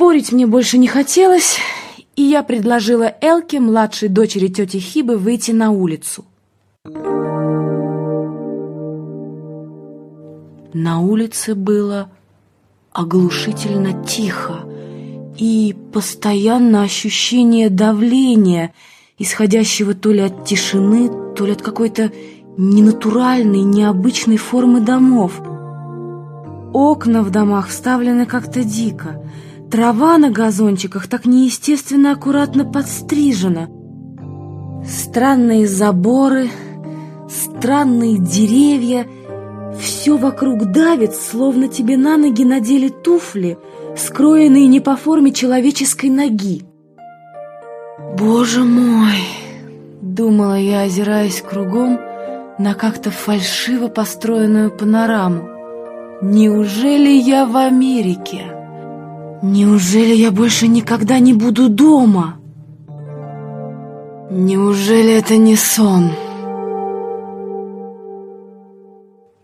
Спорить мне больше не хотелось, и я предложила Элке, младшей дочери тети Хибы, выйти на улицу. На улице было оглушительно тихо и постоянно ощущение давления, исходящего то ли от тишины, то ли от какой-то ненатуральной, необычной формы домов. Окна в домах вставлены как-то дико. Трава на газончиках так неестественно аккуратно подстрижена. Странные заборы, странные деревья — все вокруг давит, словно тебе на ноги надели туфли, скроенные не по форме человеческой ноги. «Боже мой!» — думала я, озираясь кругом на как-то фальшиво построенную панораму. «Неужели я в Америке? Неужели я больше никогда не буду дома? Неужели это не сон?»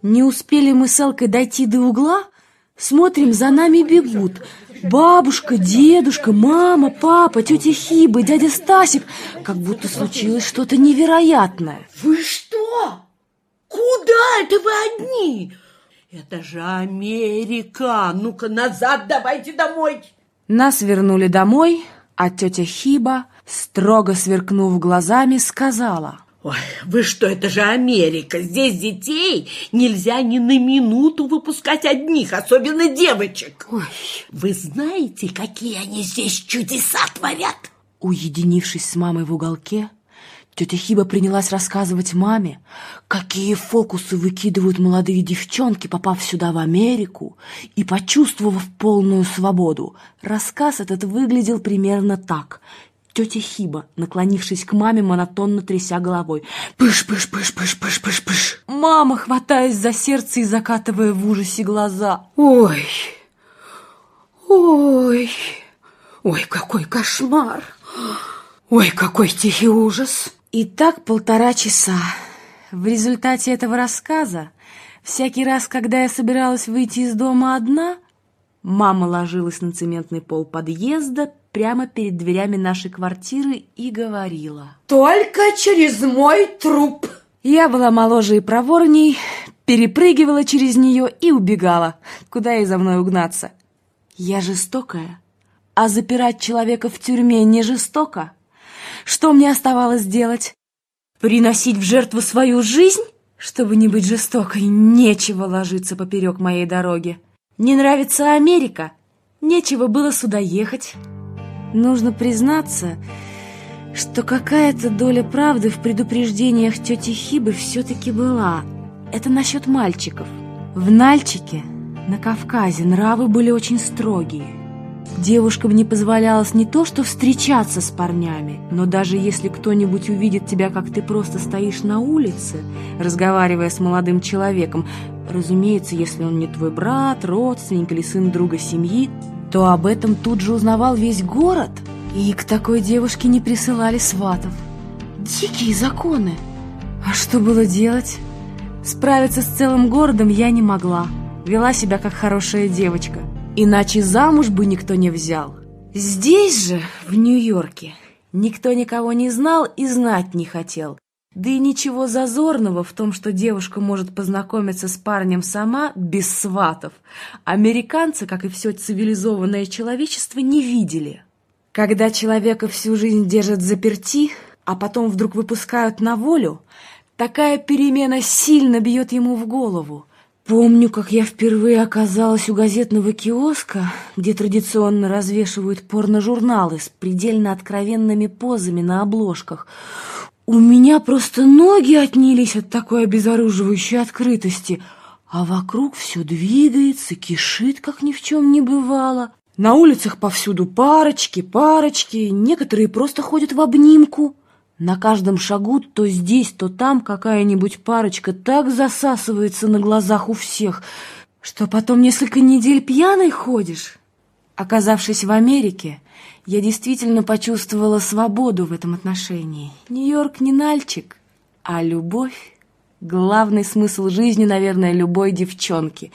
Не успели мы с Элкой дойти до угла, смотрим, за нами бегут. Бабушка, дедушка, мама, папа, тетя Хиба, дядя Стасик. Как будто случилось что-то невероятное. Вы что? Куда это вы одни? Это же Америка. Ну-ка назад давайте домой. Нас вернули домой, а тетя Хиба, строго сверкнув глазами, сказала... Ой, вы что, это же Америка. Здесь детей нельзя ни на минуту выпускать одних, особенно девочек. Ой, вы знаете, какие они здесь чудеса творят? Уединившись с мамой в уголке, тетя Хиба принялась рассказывать маме, какие фокусы выкидывают молодые девчонки, попав сюда в Америку и почувствовав полную свободу. Рассказ этот выглядел примерно так – Тетя Хиба, наклонившись к маме, монотонно тряся головой. Пыш-пыш-пыш-пыш-пыш-пыш-пыш. Мама, хватаясь за сердце и закатывая в ужасе глаза. Ой, ой, ой, какой кошмар. Ой, какой тихий ужас. И так полтора часа. В результате этого рассказа, всякий раз, когда я собиралась выйти из дома одна, мама ложилась на цементный пол подъезда, прямо перед дверями нашей квартиры и говорила. «Только через мой труп!» Я была моложе и проворней, перепрыгивала через нее и убегала. Куда ей за мной угнаться? Я жестокая, а запирать человека в тюрьме не жестоко. Что мне оставалось делать? Приносить в жертву свою жизнь? Чтобы не быть жестокой, нечего ложиться поперек моей дороги. Не нравится Америка? Нечего было сюда ехать. Нужно признаться, что какая-то доля правды в предупреждениях тети Хибы все-таки была. Это насчет мальчиков. В Нальчике, на Кавказе, нравы были очень строгие. Девушкам не позволялось не то что встречаться с парнями, но даже если кто-нибудь увидит тебя, как ты просто стоишь на улице, разговаривая с молодым человеком, разумеется, если он не твой брат, родственник или сын друга семьи, то об этом тут же узнавал весь город, и к такой девушке не присылали сватов. Дикие законы! А что было делать? Справиться с целым городом я не могла. Вела себя как хорошая девочка. Иначе замуж бы никто не взял. Здесь же, в Нью-Йорке, никто никого не знал и знать не хотел. Да и ничего зазорного в том, что девушка может познакомиться с парнем сама, без сватов. Американцы, как и все цивилизованное человечество, не видели. Когда человека всю жизнь держат заперти, а потом вдруг выпускают на волю, такая перемена сильно бьет ему в голову. Помню, как я впервые оказалась у газетного киоска, где традиционно развешивают порножурналы с предельно откровенными позами на обложках – у меня просто ноги отнялись от такой обезоруживающей открытости, а вокруг все двигается, кишит, как ни в чем не бывало. На улицах повсюду парочки, парочки, некоторые просто ходят в обнимку. На каждом шагу то здесь, то там какая-нибудь парочка так засасывается на глазах у всех, что потом несколько недель пьяной ходишь. Оказавшись в Америке, я действительно почувствовала свободу в этом отношении. Нью-Йорк не нальчик, а любовь. Главный смысл жизни, наверное, любой девчонки.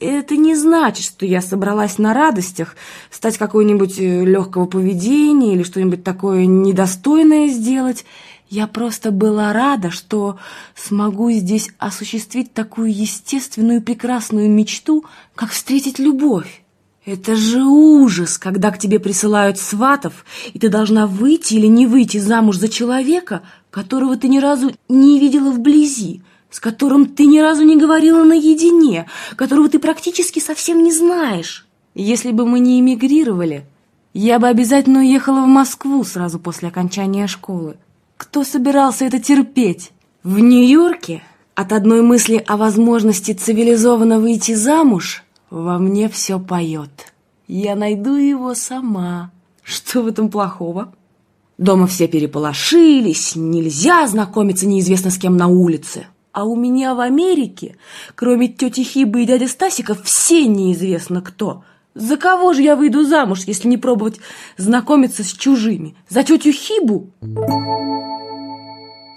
Это не значит, что я собралась на радостях стать какой-нибудь э, легкого поведения или что-нибудь такое недостойное сделать. Я просто была рада, что смогу здесь осуществить такую естественную прекрасную мечту, как встретить любовь. Это же ужас, когда к тебе присылают сватов, и ты должна выйти или не выйти замуж за человека, которого ты ни разу не видела вблизи, с которым ты ни разу не говорила наедине, которого ты практически совсем не знаешь. Если бы мы не эмигрировали, я бы обязательно уехала в Москву сразу после окончания школы. Кто собирался это терпеть? В Нью-Йорке от одной мысли о возможности цивилизованно выйти замуж во мне все поет. Я найду его сама. Что в этом плохого? Дома все переполошились, нельзя знакомиться неизвестно с кем на улице. А у меня в Америке, кроме тети Хибы и дяди Стасика, все неизвестно кто. За кого же я выйду замуж, если не пробовать знакомиться с чужими? За тетю Хибу?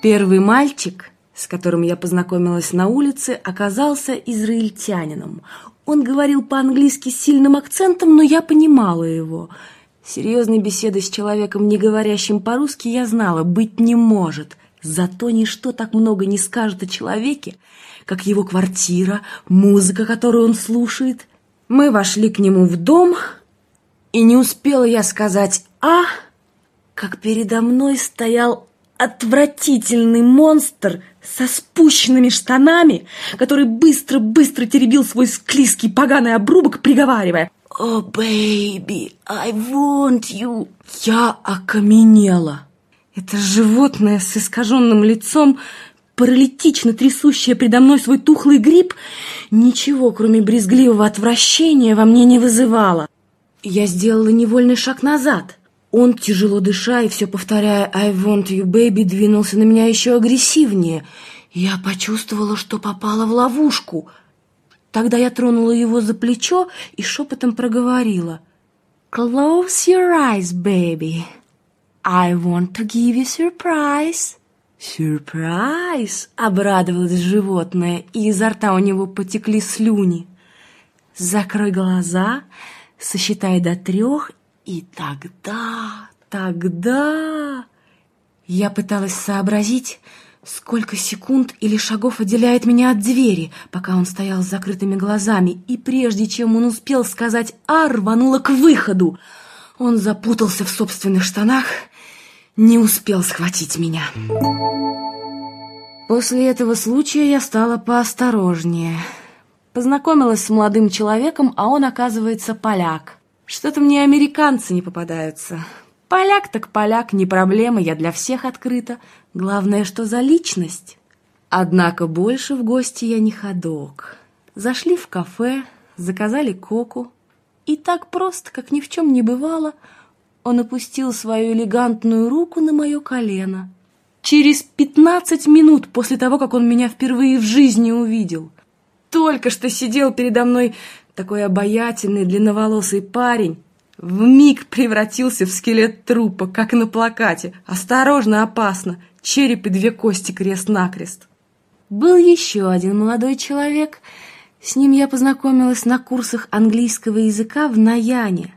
Первый мальчик, с которым я познакомилась на улице, оказался израильтянином. Он говорил по-английски с сильным акцентом, но я понимала его. Серьезной беседы с человеком, не говорящим по-русски, я знала, быть не может. Зато ничто так много не скажет о человеке, как его квартира, музыка, которую он слушает. Мы вошли к нему в дом, и не успела я сказать «а», как передо мной стоял отвратительный монстр со спущенными штанами, который быстро-быстро теребил свой склизкий поганый обрубок, приговаривая «О, baby, I want you!» Я окаменела. Это животное с искаженным лицом, паралитично трясущее предо мной свой тухлый гриб, ничего, кроме брезгливого отвращения, во мне не вызывало. Я сделала невольный шаг назад. Он, тяжело дыша и все повторяя «I want you, baby», двинулся на меня еще агрессивнее. Я почувствовала, что попала в ловушку. Тогда я тронула его за плечо и шепотом проговорила «Close your eyes, baby. I want to give you surprise». «Сюрприз!» — обрадовалось животное, и изо рта у него потекли слюни. «Закрой глаза, сосчитай до трех и тогда, тогда... Я пыталась сообразить, сколько секунд или шагов отделяет меня от двери, пока он стоял с закрытыми глазами, и прежде чем он успел сказать «А», рванула к выходу. Он запутался в собственных штанах, не успел схватить меня. После этого случая я стала поосторожнее. Познакомилась с молодым человеком, а он, оказывается, поляк. Что-то мне американцы не попадаются. Поляк так поляк, не проблема, я для всех открыта. Главное, что за личность. Однако больше в гости я не ходок. Зашли в кафе, заказали коку. И так просто, как ни в чем не бывало, он опустил свою элегантную руку на мое колено. Через пятнадцать минут после того, как он меня впервые в жизни увидел. Только что сидел передо мной такой обаятельный длинноволосый парень в миг превратился в скелет трупа, как на плакате. Осторожно, опасно, череп и две кости крест-накрест. Был еще один молодой человек. С ним я познакомилась на курсах английского языка в Наяне.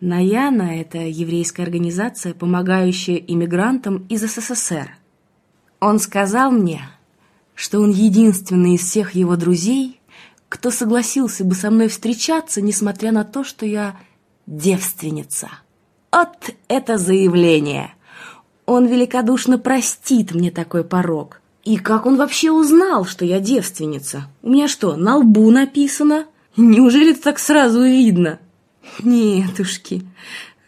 Наяна — это еврейская организация, помогающая иммигрантам из СССР. Он сказал мне, что он единственный из всех его друзей, кто согласился бы со мной встречаться, несмотря на то, что я девственница. Вот это заявление! Он великодушно простит мне такой порог. И как он вообще узнал, что я девственница? У меня что, на лбу написано? Неужели это так сразу видно? Нетушки,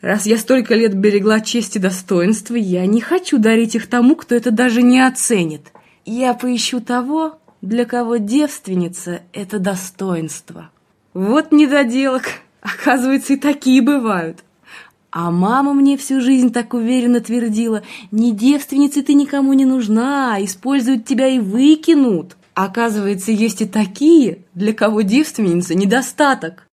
раз я столько лет берегла честь и достоинство, я не хочу дарить их тому, кто это даже не оценит. Я поищу того, для кого девственница — это достоинство. Вот недоделок, оказывается, и такие бывают. А мама мне всю жизнь так уверенно твердила, не девственница ты никому не нужна, используют тебя и выкинут. Оказывается, есть и такие, для кого девственница недостаток.